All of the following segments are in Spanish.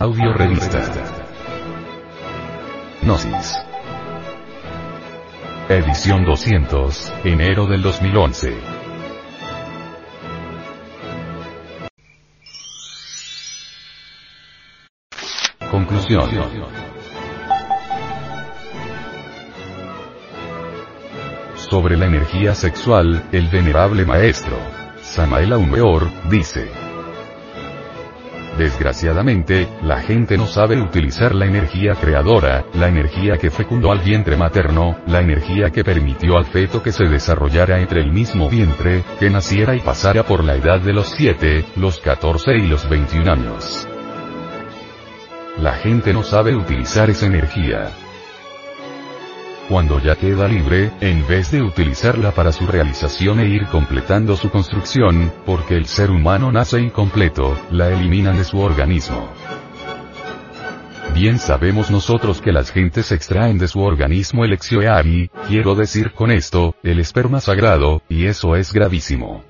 Audio Revista. Gnosis. Edición 200, enero del 2011. Conclusión. Sobre la energía sexual, el venerable maestro, Samael Aumeor, dice. Desgraciadamente, la gente no sabe utilizar la energía creadora, la energía que fecundó al vientre materno, la energía que permitió al feto que se desarrollara entre el mismo vientre, que naciera y pasara por la edad de los 7, los 14 y los 21 años. La gente no sabe utilizar esa energía. Cuando ya queda libre, en vez de utilizarla para su realización e ir completando su construcción, porque el ser humano nace incompleto, la eliminan de su organismo. Bien sabemos nosotros que las gentes extraen de su organismo el exioeari, quiero decir con esto, el esperma sagrado, y eso es gravísimo.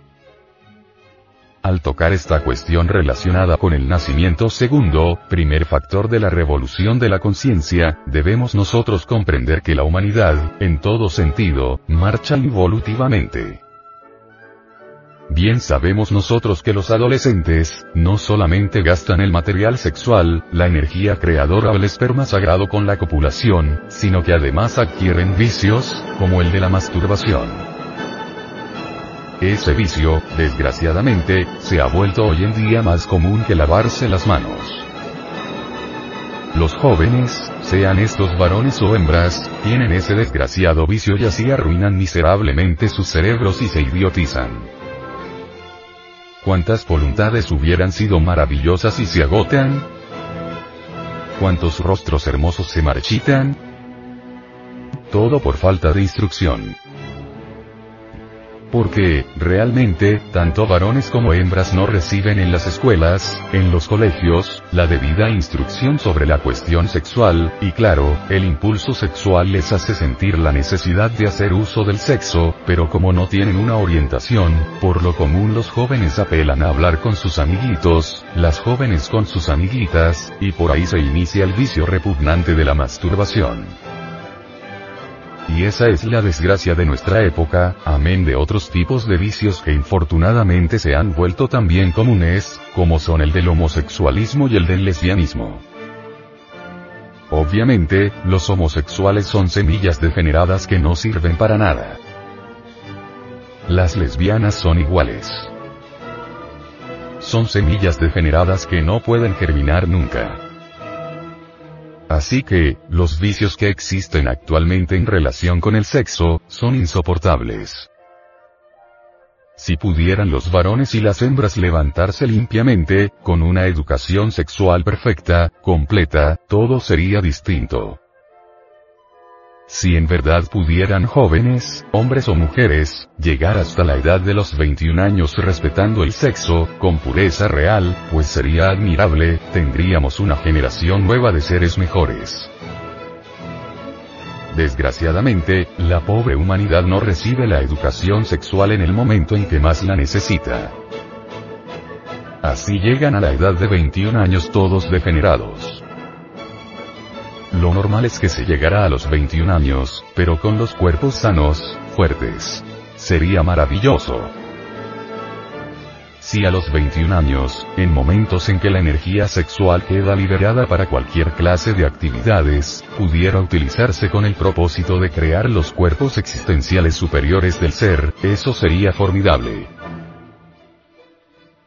Al tocar esta cuestión relacionada con el nacimiento segundo, primer factor de la revolución de la conciencia, debemos nosotros comprender que la humanidad, en todo sentido, marcha evolutivamente. Bien sabemos nosotros que los adolescentes, no solamente gastan el material sexual, la energía creadora o el esperma sagrado con la copulación, sino que además adquieren vicios, como el de la masturbación. Ese vicio, desgraciadamente, se ha vuelto hoy en día más común que lavarse las manos. Los jóvenes, sean estos varones o hembras, tienen ese desgraciado vicio y así arruinan miserablemente sus cerebros y se idiotizan. ¿Cuántas voluntades hubieran sido maravillosas y se agotan? ¿Cuántos rostros hermosos se marchitan? Todo por falta de instrucción. Porque, realmente, tanto varones como hembras no reciben en las escuelas, en los colegios, la debida instrucción sobre la cuestión sexual, y claro, el impulso sexual les hace sentir la necesidad de hacer uso del sexo, pero como no tienen una orientación, por lo común los jóvenes apelan a hablar con sus amiguitos, las jóvenes con sus amiguitas, y por ahí se inicia el vicio repugnante de la masturbación. Y esa es la desgracia de nuestra época, amén de otros tipos de vicios que infortunadamente se han vuelto también comunes, como son el del homosexualismo y el del lesbianismo. Obviamente, los homosexuales son semillas degeneradas que no sirven para nada. Las lesbianas son iguales. Son semillas degeneradas que no pueden germinar nunca. Así que, los vicios que existen actualmente en relación con el sexo, son insoportables. Si pudieran los varones y las hembras levantarse limpiamente, con una educación sexual perfecta, completa, todo sería distinto. Si en verdad pudieran jóvenes, hombres o mujeres, llegar hasta la edad de los 21 años respetando el sexo, con pureza real, pues sería admirable, tendríamos una generación nueva de seres mejores. Desgraciadamente, la pobre humanidad no recibe la educación sexual en el momento en que más la necesita. Así llegan a la edad de 21 años todos degenerados. Lo normal es que se llegara a los 21 años, pero con los cuerpos sanos, fuertes. Sería maravilloso. Si a los 21 años, en momentos en que la energía sexual queda liberada para cualquier clase de actividades, pudiera utilizarse con el propósito de crear los cuerpos existenciales superiores del ser, eso sería formidable.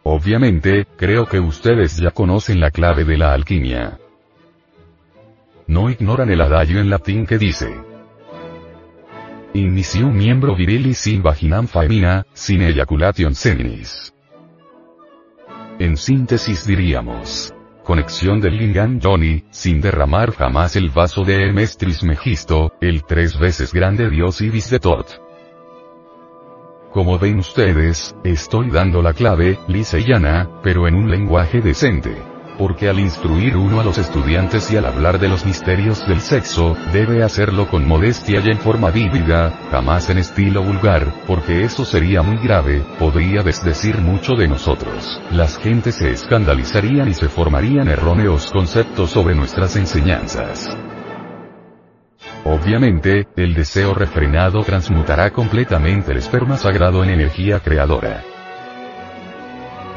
Obviamente, creo que ustedes ya conocen la clave de la alquimia no ignoran el adagio en latín que dice Inicium miembro virilis sin vaginam faemina, sin ejaculation seminis. En síntesis diríamos. Conexión del Lingam Johnny, sin derramar jamás el vaso de Emestris Megisto, el tres veces grande dios Ibis de Tot. Como ven ustedes, estoy dando la clave, lisa y pero en un lenguaje decente. Porque al instruir uno a los estudiantes y al hablar de los misterios del sexo, debe hacerlo con modestia y en forma vívida, jamás en estilo vulgar, porque eso sería muy grave, podría desdecir mucho de nosotros. Las gentes se escandalizarían y se formarían erróneos conceptos sobre nuestras enseñanzas. Obviamente, el deseo refrenado transmutará completamente el esperma sagrado en energía creadora.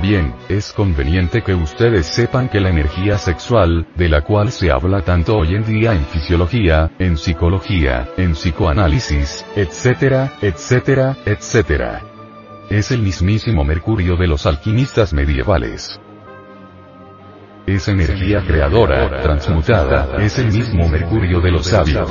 Bien, es conveniente que ustedes sepan que la energía sexual, de la cual se habla tanto hoy en día en fisiología, en psicología, en psicoanálisis, etcétera, etcétera, etcétera. Es el mismísimo Mercurio de los alquimistas medievales. Es energía creadora, transmutada, es el mismo Mercurio de los sabios.